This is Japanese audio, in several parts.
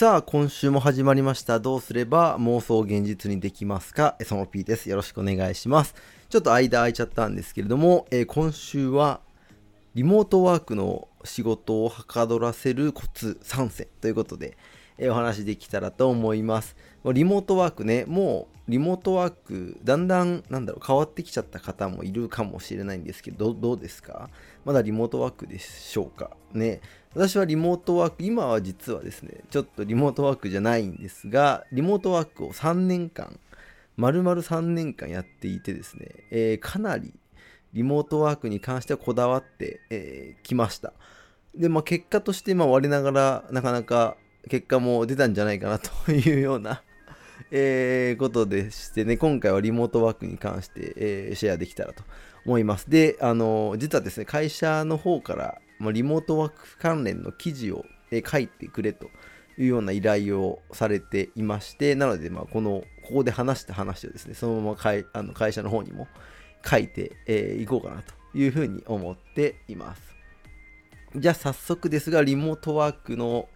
さあ、今週も始まりました。どうすれば妄想を現実にできますか？その P です。よろしくお願いします。ちょっと間空いちゃったんですけれども、えー今週はリモートワークの仕事をはかどらせるコツ3選ということで、えーお話できたらと思います。リモートワークね、もうリモートワーク、だんだん、なんだろう、変わってきちゃった方もいるかもしれないんですけ、どどうですか？まだリモートワークでしょうか？ね。私はリモートワーク、今は実はですね、ちょっとリモートワークじゃないんですが、リモートワークを3年間、丸々3年間やっていてですね、えーかなりリモートワークに関してはこだわってき、えーました。で、まあ、結果として、まあ、我ながら、なかなか結果も出たんじゃないかなというような、えーことでしてね、今回はリモートワークに関して、えーシェアできたらと思います。で、あの、実はですね、会社の方から、ま、リモートワーク関連の記事を、え書いてくれというような依頼をされていまして、なので、まあ、この、ここで話した話をですね、そのまま会あの会社の方にも書いてい、えーこうかなというふうに思っています。じゃあ早速ですが、リモートワークの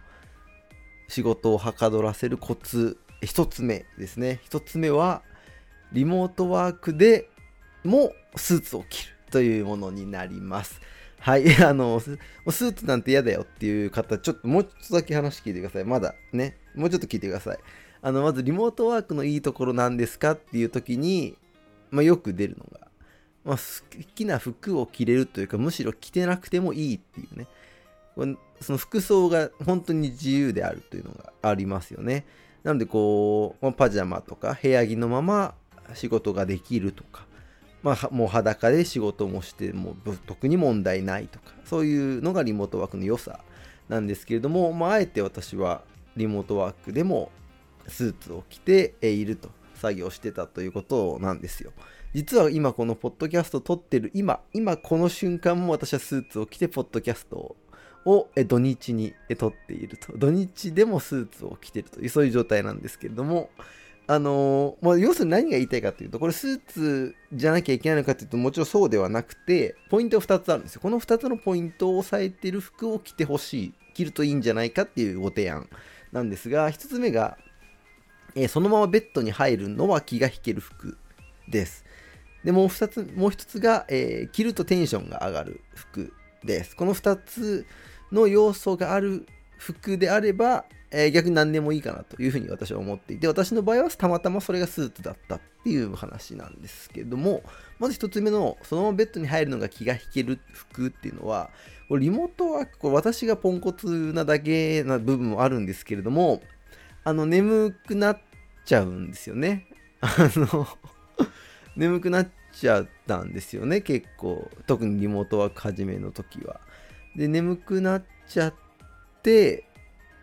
仕事をはかどらせるコツ、一つ目ですね。一つ目は、リモートワークでもスーツを着るというものになります。はい、あの、スーツなんて嫌だよっていう方、ちょっともうちょっとだけ話聞いてください。まだね、もうちょっと聞いてください。あの、まずリモートワークのいいところなんですかっていう時に、まあ、よく出るのが、まあ、好きな服を着れるというか、むしろ着てなくてもいいっていうね。その服装が本当に自由であるというのがありますよね。なのでこう、まパジャマとか部屋着のまま仕事ができるとか、まあ、もう裸で仕事もしてもぶ特に問題ないとか、そういうのがリモートワークの良さなんですけれども、まあ、あえて私はリモートワークでもスーツを着ていると作業してたということなんですよ。実は今このポッドキャストを撮ってる今、今この瞬間も私はスーツを着てポッドキャストを土日に撮っていると。土日でもスーツを着てるという、そういう状態なんですけれども、あのーまあ、要するに何が言いたいかというと、これスーツじゃなきゃいけないのかというと、もちろんそうではなくて、ポイントが2つあるんですよ。この2つのポイントを押さえている服を着てほしい、着るといいんじゃないかっていうご提案なんですが、1つ目が、えーそのままベッドに入るのは気が引ける服です。で、もう2つ、もう1つが、えー着るとテンションが上がる服です。この2つの要素がある服であれば、えー逆に何でもいいかなというふうに私は思っていて、私の場合はたまたまそれがスーツだったっていう話なんですけども、まず1つ目の、そのままベッドに入るのが気が引ける服っていうのは、これリモートワーク、これ私がポンコツなだけな部分もあるんですけれども、あの、眠くなっちゃうんですよね。あの、眠くなっちゃったんですよね、結構。特にリモートワーク始めの時は。で、眠くなっちゃって、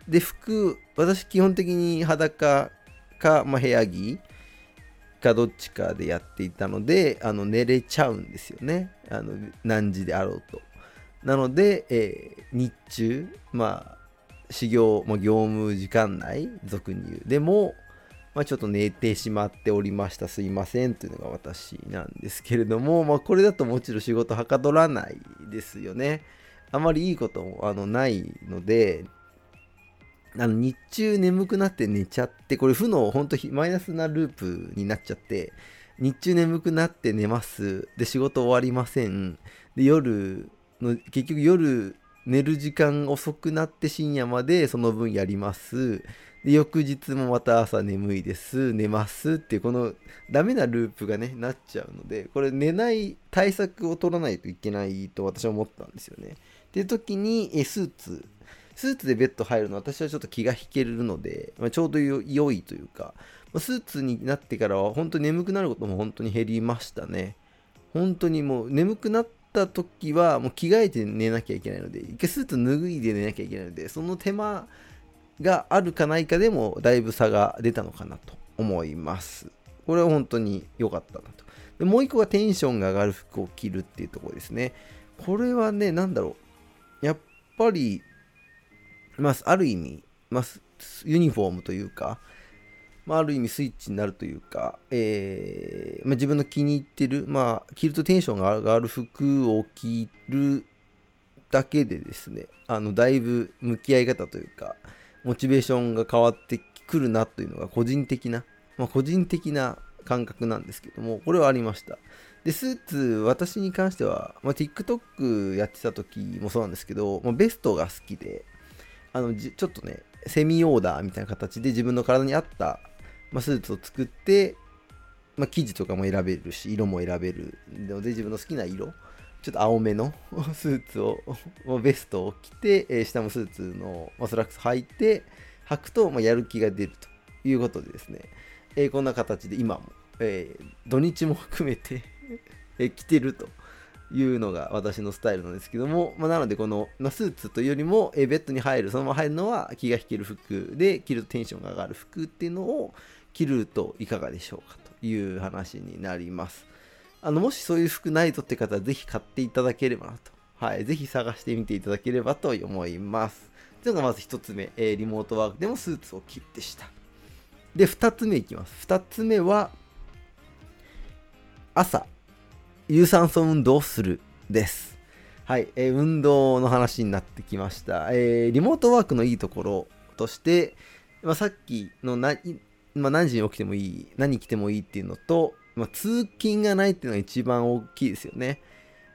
で、服、私基本的に裸か、まあ、部屋着かどっちかでやっていたので、あの寝れちゃうんですよね。あの何時であろうと。なので、えー日中、まあ、始業、まあ、業務時間内、俗に言う。でも、まあ、ちょっと寝てしまっておりました。すいません。というのが私なんですけれども、まあ、これだともちろん仕事はかどらないですよね。あまりいいこともあのないので、あの日中眠くなって寝ちゃって、これ負の本当にマイナスなループになっちゃって、日中眠くなって寝ます。で、仕事終わりません。で、夜の、結局夜寝る時間遅くなって深夜までその分やります。で、翌日もまた朝眠いです。寝ますっていう、このダメなループがね、なっちゃうので、これ寝ない対策を取らないといけないと私は思ったんですよね。っていう時に、えスーツ、スーツでベッド入るの私はちょっと気が引けるので、まあ、ちょうど良いというか、まあスーツになってからは本当に眠くなることも本当に減りましたね。本当にもう眠くなった時はもう着替えて寝なきゃいけないので、一回スーツ脱いで寝なきゃいけないので、その手間があるかないかでもだいぶ差が出たのかなと思います。これは本当に良かったなと。でもう一個がテンションが上がる服を着るっていうところですね。これはね、なんだろう。やっぱり、まあ、ある意味、まあ、ユニフォームというか、まあ、ある意味スイッチになるというか、えーまあ、自分の気に入ってる、まあ、着るとテンションが上がる服を着るだけでですね、あのだいぶ向き合い方というか、モチベーションが変わってくるなというのが個人的な、まあ、個人的な感覚なんですけども、これはありました。で、スーツ、私に関しては、まあ、TikTok やってた時もそうなんですけど、まあ、ベストが好きで、あのちょっとね、セミオーダーみたいな形で自分の体に合った、まあ、スーツを作って、まあ、生地とかも選べるし、色も選べるので、自分の好きな色、ちょっと青めの スーツを、ベストを着て、えー、下もスーツのまあスラックス履いて、履くと、まあ、やる気が出るということでですね、えー、こんな形で今も、えー、土日も含めてえ着てるというのが私のスタイルなんですけども、まあ、なのでこの、まあ、スーツというよりも、えベッドに入るそのまま入るのは気が引ける服で着るとテンションが上がる服っていうのを着るといかがでしょうかという話になりますあのもしそういう服ないとって方はぜひ買っていただければなとはい、ぜひ探してみていただければと思います。というのがまず1つ目、え、リモートワークでもスーツを着るでした。で、2つ目いきます。2つ目は、朝、有酸素運動をするです。はい、えー、運動の話になってきました。えー、リモートワークのいいところとして、まあ、さっきのな、まあ、何時に起きてもいい、何着てもいいっていうのと、まあ、通勤がないっていうのが一番大きいですよね。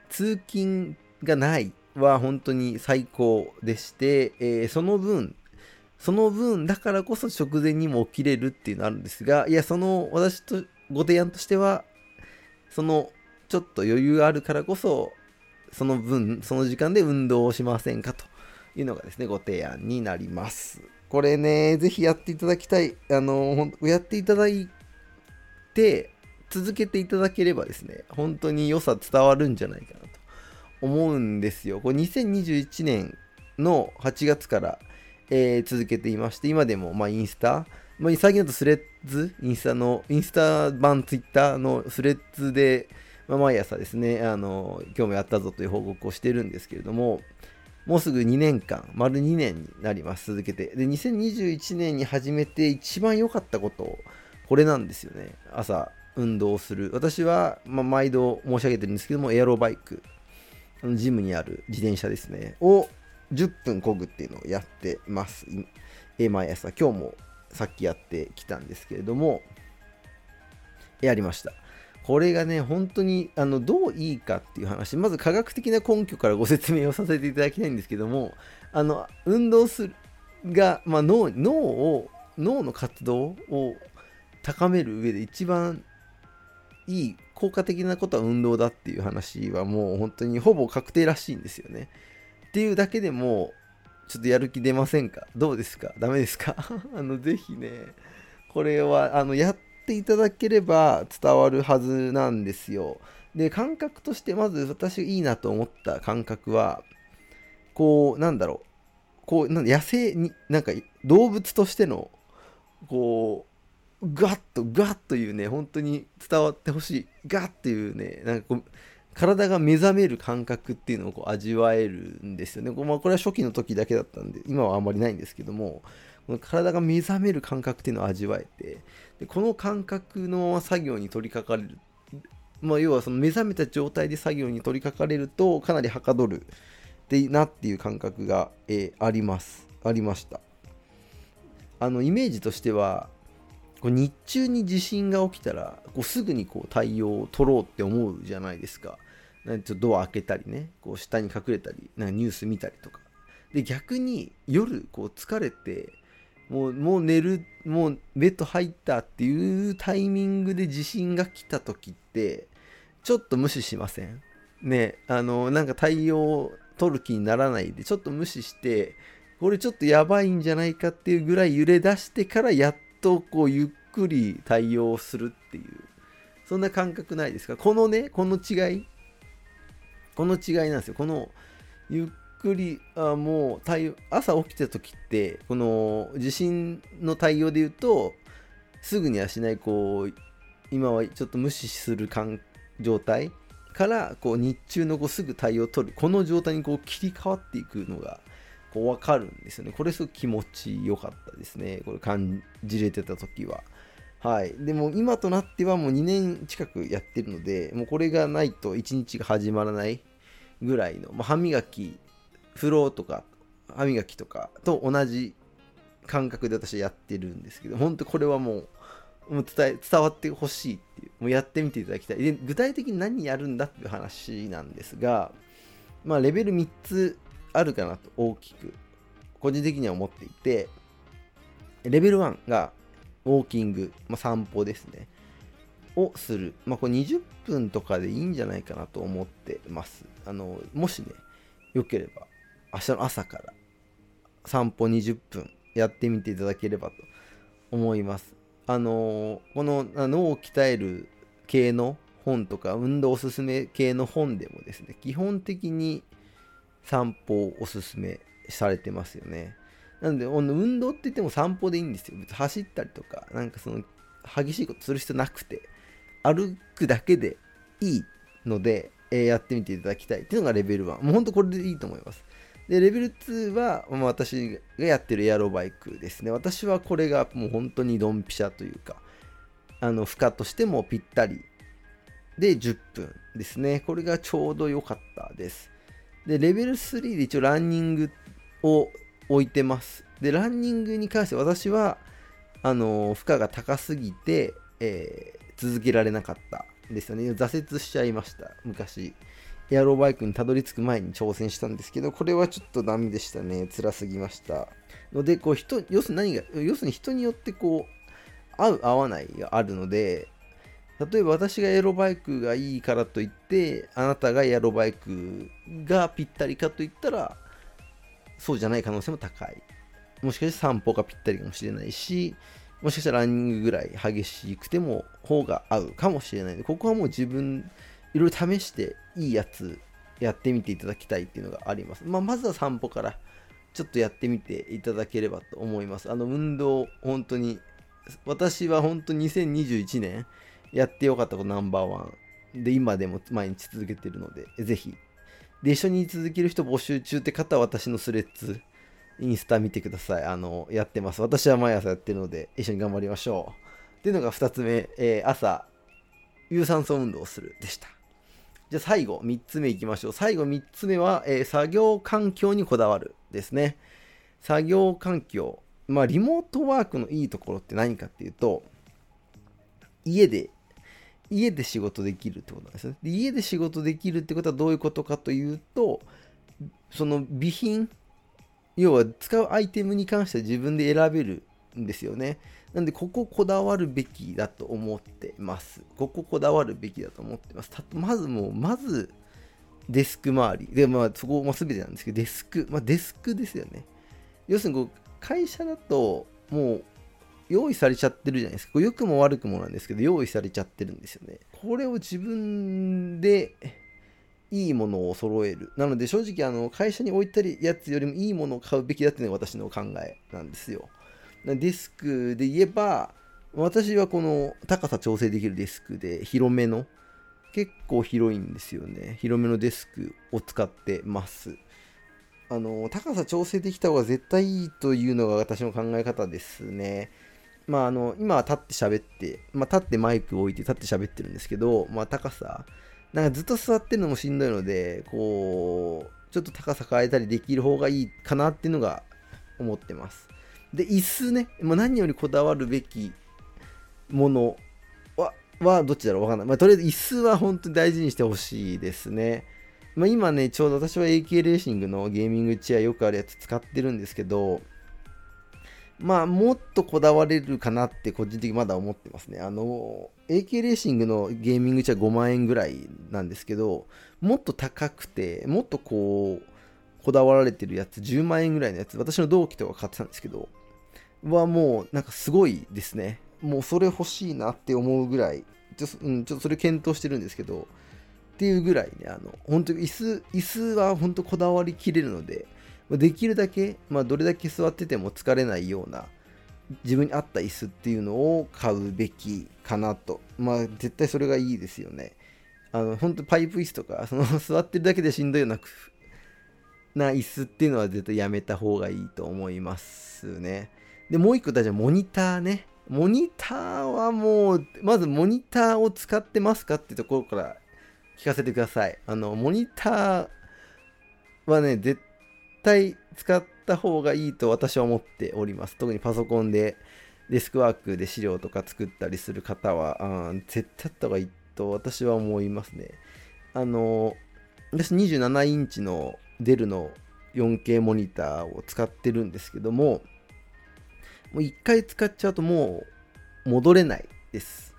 通勤がないは本当に最高でして、えー、その分、その分だからこそ直前にも起きれるっていうのあるんですが、いや、その私とご提案としては、そのちょっと余裕あるからこそ、その分、その時間で運動をしませんかというのがですね、ご提案になります。これね、ぜひやっていただきたい。あの、やっていただいて、続けていただければですね、本当に良さ伝わるんじゃないかなと思うんですよ。これ2021年の8月からえー、続けていまして、今でも、まあ、インスタ、まあ、最近だとスレッズ、インスタの、インスタ版ツイッターのスレッズで、まあ、毎朝ですね、あの、今日もやったぞという報告をしてるんですけれども、もうすぐ2年間、丸2年になります、続けて。で、2021年に始めて一番良かったこと、これなんですよね。朝、運動する。私は、まあ、毎度申し上げてるんですけども、エアロバイク、ジムにある自転車ですね、を10分こぐっていうのをやってます。え毎朝、今日もさっきやってきたんですけれども、やりました。これがね、本当にあのどういいかっていう話、まず科学的な根拠からご説明をさせていただきたいんですけども、あの運動するが、まあ、脳脳を脳の活動を高める上で一番いい効果的なことは運動だっていう話はもう本当にほぼ確定らしいんですよね。っていうだけでも、ちょっとやる気出ませんか？どうですか？ダメですか？あの、ぜひね、これは、あの、やっていただければ伝わるはずなんですよ。で、感覚として、まず私いいなと思った感覚は、こう、なんだろう、こう、なん野生に、なんか動物としての、こう、ガッと、ガッというね、本当に伝わってほしい、ガッっていうね、なんかこう、体が目覚める感覚っていうのをこう味わえるんですよね。まあ、これは初期の時だけだったんで、今はあんまりないんですけども、この体が目覚める感覚っていうのを味わえて、でこの感覚の作業に取り掛かれる、まあ、要はその目覚めた状態で作業に取り掛かれると、かなりはかどるってなっていう感覚が、えー、あります。ありました。あの、イメージとしては、こう日中に地震が起きたらこうすぐにこう対応を取ろうって思うじゃないですか。なんちょっとドア開けたりねこう下に隠れたりなんかニュース見たりとか。で逆に夜こう疲れてもうもう寝るもうベッド入ったっていうタイミングで地震が来た時ってちょっと無視しません？ねあのなんか対応取る気にならないでちょっと無視してこれちょっとやばいんじゃないかっていうぐらい揺れ出してからやっとこうゆっくり対応するっていうそんな感覚ないですか？このねこの違い？この違いなんですよ。このゆっくりあもう対応朝起きた時ってこの地震の対応で言うとすぐにはしないこう今はちょっと無視する状態からこう日中のこうすぐ対応を取る。この状態にこう切り替わっていくのがこう分かるんですよね。これすごく気持ちよかったですね。これ感じれてた時は。はい。でも今となってはもう2年近くやってるので、もうこれがないと1日が始まらないぐらいの、まあ、歯磨き、風呂とか、歯磨きとかと同じ感覚で私はやってるんですけど、本当これはもう、もう伝え伝わってほしいっていう、もうやってみていただきたい。で、具体的に何やるんだっていう話なんですが、まあ、レベル3つあるかなと大きく、個人的には思っていて、レベル1がウォーキング、まあ、散歩ですね。をする。まあ、これ20分とかでいいんじゃないかなと思ってます。あの、もしね、よければ、明日の朝から散歩20分やってみていただければと思います。あのこの脳を鍛える系の本とか運動おすすめ系の本でもですね、基本的に散歩をおすすめされてますよね。なので、運動って言っても散歩でいいんですよ。別に走ったりとか、なんかその激しいことする必要なくて、歩くだけでいいので、えー、やってみていただきたいっていうのがレベル1。もうほんとこれでいいと思います。で、レベル2は、まあ、私がやってるエアロバイクですね。私はこれがもう本当にドンピシャというか、あの、負荷としてもぴったりで10分ですね。これがちょうど良かったです。で、レベル3で一応ランニングを置いてます。で、ランニングに関して私は、あの、負荷が高すぎて、えー、続けられなかったですよね。挫折しちゃいました、昔。エアロバイクにたどり着く前に挑戦したんですけど、これはちょっとダメでしたね。辛すぎました。ので、こう人、要するに何が、要するに人によってこう、合う合わないがあるので、例えば私がエロバイクがいいからといって、あなたがエロバイクがぴったりかといったら、そうじゃない可能性も高い。もしかして散歩がぴったりかもしれないし、もしかしたらランニングぐらい激しくても方が合うかもしれないで、ここはもう自分、いろいろ試していいやつやってみていただきたいっていうのがあります。まあ、まずは散歩からちょっとやってみていただければと思います。あの運動、本当に、私は本当2021年やってよかったことナンバーワンで、今でも毎日続けてるので、ぜひ。で、一緒に続ける人募集中って方は私のスレッズ、インスタ見てください。あの、やってます。私は毎朝やってるので、一緒に頑張りましょう。っていうのが2つ目、えー、朝、有酸素運動をするでした。じゃあ最後、3つ目いきましょう。最後3つ目は、えー、作業環境にこだわるですね。作業環境。まあ、リモートワークのいいところって何かっていうと、家で、家で仕事できるってことなんですね。で家で仕事できるってことはどういうことかというと、その備品要は使うアイテムに関しては自分で選べるんですよね。なんで、こここだわるべきだと思ってます。こここだわるべきだと思ってます。たまずもう、まず、デスク周り。で、まあ、そこも全てなんですけど、デスク。まあ、デスクですよね。要するにこう、会社だと、もう、用意されちゃってるじゃないですか。良くも悪くもなんですけど、用意されちゃってるんですよね。これを自分でいいものを揃える。なので正直あの会社に置いたりやつよりもいいものを買うべきだっていうのが私の考えなんですよ。デスクで言えば、私はこの高さ調整できるデスクで広めの、結構広いんですよね。広めのデスクを使ってます。あの、高さ調整できた方が絶対いいというのが私の考え方ですね。まああの、今は立って喋って、まあ立ってマイクを置いて立って喋ってるんですけど、まあ高さ、なんかずっと座ってるのもしんどいので、こう、ちょっと高さ変えたりできる方がいいかなっていうのが思ってます。で、椅子ね、もう何よりこだわるべきものは、はどっちだろうわかんない。まあ、とりあえず椅子は本当に大事にしてほしいですね。まあ、今ね、ちょうど私は AK レーシングのゲーミングチェアよくあるやつ使ってるんですけど、まあ、もっとこだわれるかなって個人的にまだ思ってますね。あの、AK レーシングのゲーミングチェア5万円ぐらいなんですけど、もっと高くて、もっとこう、こだわられてるやつ、10万円ぐらいのやつ、私の同期とか買ってたんですけど、はもうなんかすごいですね。もうそれ欲しいなって思うぐらい、ちょ,、うん、ちょっとそれ検討してるんですけど、っていうぐらいね、あの、本当に椅子、椅子は本当こだわりきれるので、できるだけ、まあ、どれだけ座ってても疲れないような自分に合った椅子っていうのを買うべきかなと。まあ絶対それがいいですよね。あの、本当パイプ椅子とか、その 座ってるだけでしんどいようなな椅子っていうのは絶対やめた方がいいと思いますね。で、もう一個大事なモニターね。モニターはもう、まずモニターを使ってますかってところから聞かせてください。あの、モニターはね、絶対使った方がいいと私は思っております。特にパソコンでデスクワークで資料とか作ったりする方は、絶対あった方がいいと私は思いますね。あの、私27インチのデルの 4K モニターを使ってるんですけども、もう一回使っちゃうともう戻れないです。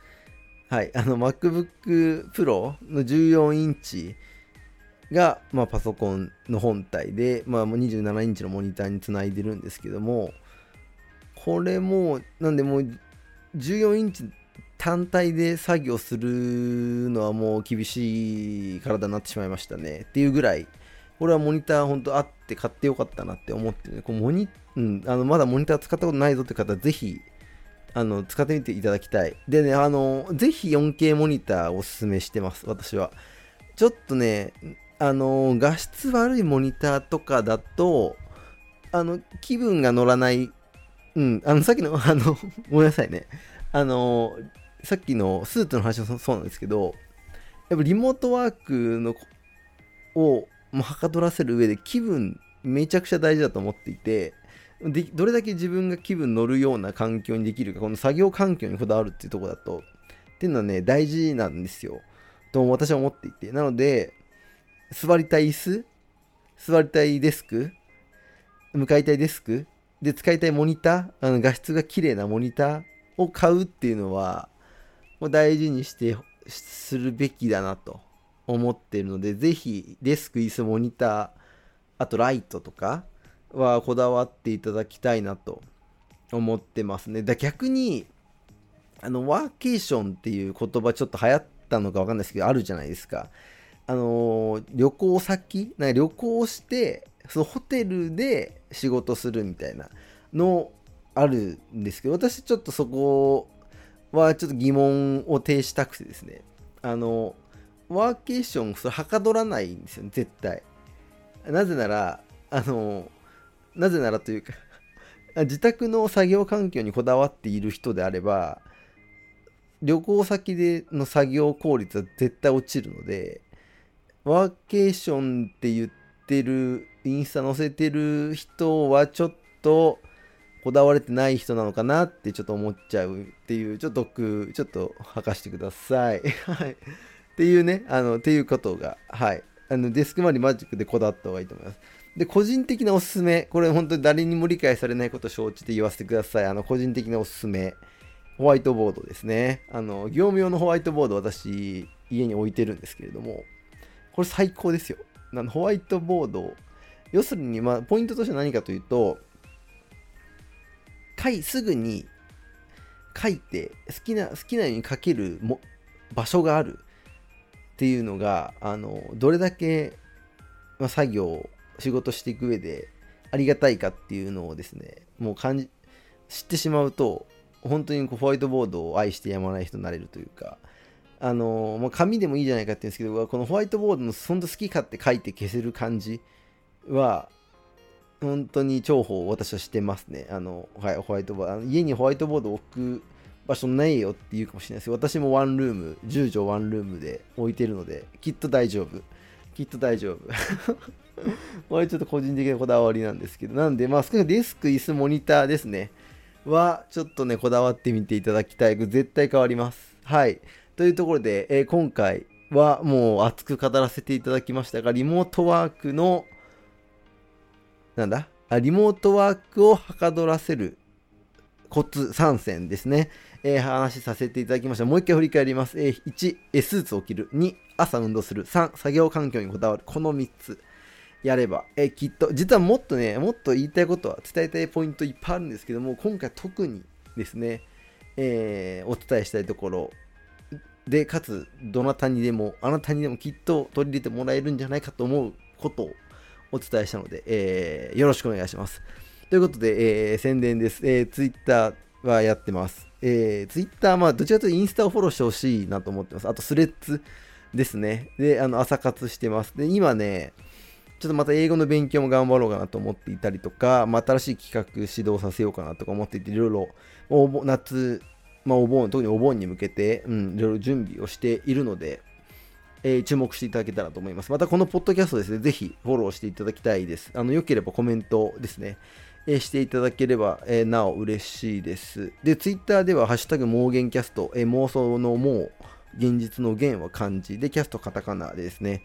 はい。あの MacBook Pro の14インチが、まあ、パソコンの本体で、まあ、もう27インチのモニターにつないでるんですけども、これも、なんでもう14インチ単体で作業するのはもう厳しい体になってしまいましたね。っていうぐらい、これはモニター本当あって買ってよかったなって思ってる、こうモニ、うん、あのまだモニター使ったことないぞって方、ぜひ、使ってみていただきたい。でね、あの、ぜひ 4K モニターおすすめしてます、私は。ちょっとね、あの、画質悪いモニターとかだと、あの、気分が乗らない、うん、あの、さっきの、あの、ごめんなさいね。あの、さっきのスーツの話もそうなんですけど、やっぱリモートワークのをもうはかどらせる上で気分めちゃくちゃ大事だと思っていてでどれだけ自分が気分乗るような環境にできるかこの作業環境にこだわるっていうとこだとっていうのはね大事なんですよ。と私は思っていて。なので座りたい椅子？座りたいデスク？向かいたいデスク？で使いたいモニター？あの画質が綺麗なモニターを買うっていうのはもう大事にしてするべきだなと思っているので、ぜひデスク、椅子、モニター、あとライトとかはこだわっていただきたいなと思ってますね。だ逆に、あの、ワーケーションっていう言葉ちょっと流行ったのかわかんないですけど、あるじゃないですか。あのー、旅行先、な旅行して、そのホテルで仕事するみたいなのあるんですけど、私ちょっとそこはちょっと疑問を呈したくてですね、あの、ワーケーション、それはかどらないんですよ、ね絶対。なぜなら、あの、なぜならというか 自宅の作業環境にこだわっている人であれば、旅行先での作業効率は絶対落ちるので、ワーケーションって言ってる、インスタ載せてる人はちょっと、こだわれてない人なのかなってちょっと思っちゃうっていう、ちょっと毒、ちょっと吐かしてください。はい。っていうね、あの、っていうことが、はい。あの、デスク周りマジックでこだわった方がいいと思います。で、個人的なおすすめ、これ本当に誰にも理解されないことを承知で言わせてください。あの、個人的なおすすめ、ホワイトボードですね。あの、業務用のホワイトボード私、家に置いてるんですけれども、これ最高ですよ。あのホワイトボード、要するに、まあ、ポイントとしては何かというと、書い、すぐに書いて、好きな、好きなように書けるも場所があるっていうのが、あの、どれだけ、まあ、作業、仕事していく上でありがたいかっていうのをですね、もう感じ、知ってしまうと、本当にこうホワイトボードを愛してやまない人になれるというか、あの、まあ、紙でもいいじゃないかって言うんですけど、このホワイトボードの本当好き勝手書いて消せる感じは、本当に重宝を私はしてますね。あの、はい、ホワイトボード。家にホワイトボード置く場所ないよって言うかもしれないですけど、私もワンルーム、10畳ワンルームで置いてるので、きっと大丈夫。きっと大丈夫。これちょっと個人的なこだわりなんですけど、なんで、まあ、少なくデスク、椅子、モニターですね。は、ちょっとね、こだわってみていただきたい。絶対変わります。はい。というところで、えー、今回はもう熱く語らせていただきましたが、リモートワークのなんだ？リモートワークをはかどらせるコツ3選ですね。えー、話させていただきました。もう一回振り返ります。えー、1、スーツを着る。2、朝運動する。3、作業環境にこだわる。この3つやれば、えー、きっと、実はもっとね、もっと言いたいことは、伝えたいポイントいっぱいあるんですけども、今回特にですね、えお伝えしたいところで、かつ、どなたにでも、あなたにでもきっと取り入れてもらえるんじゃないかと思うことをお伝えしたので、えー、よろしくお願いします。ということで、えー、宣伝です。えー、Twitter はやってます。えー、Twitter、まあ、どちらかというとインスタをフォローしてほしいなと思ってます。あと、スレッズですね。で、あの、朝活してます。で、今ね、ちょっとまた英語の勉強も頑張ろうかなと思っていたりとか、まあ、新しい企画指導させようかなとか思っていて、いろいろ、夏、まあ、お盆、特にお盆に向けて、うん、いろいろ準備をしているので、えー、注目していただけたらと思います。またこのポッドキャストですね、ぜひフォローしていただきたいです。あの、良ければコメントですね、えー、していただければ、えー、なお嬉しいです。で、ツイッターでは、ハッシュタグ妄言キャスト、え妄想のもう、現実の言は漢字で、キャストカタカナですね、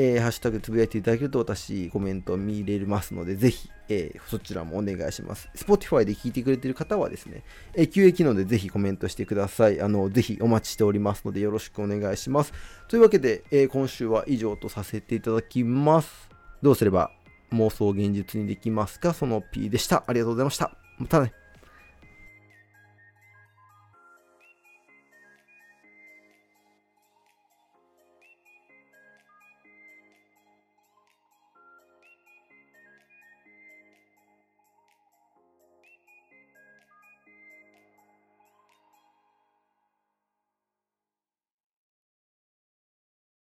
えー、ハッシュタグつぶやいていただけると私コメント見れますので、ぜひ、えー、そちらもお願いします。Spotify で聞いてくれている方はですね、えー、QA 機能でぜひコメントしてください。あの、ぜひお待ちしておりますのでよろしくお願いします。というわけで、えー、今週は以上とさせていただきます。どうすれば妄想現実にできますか？その P でした。ありがとうございました。またね。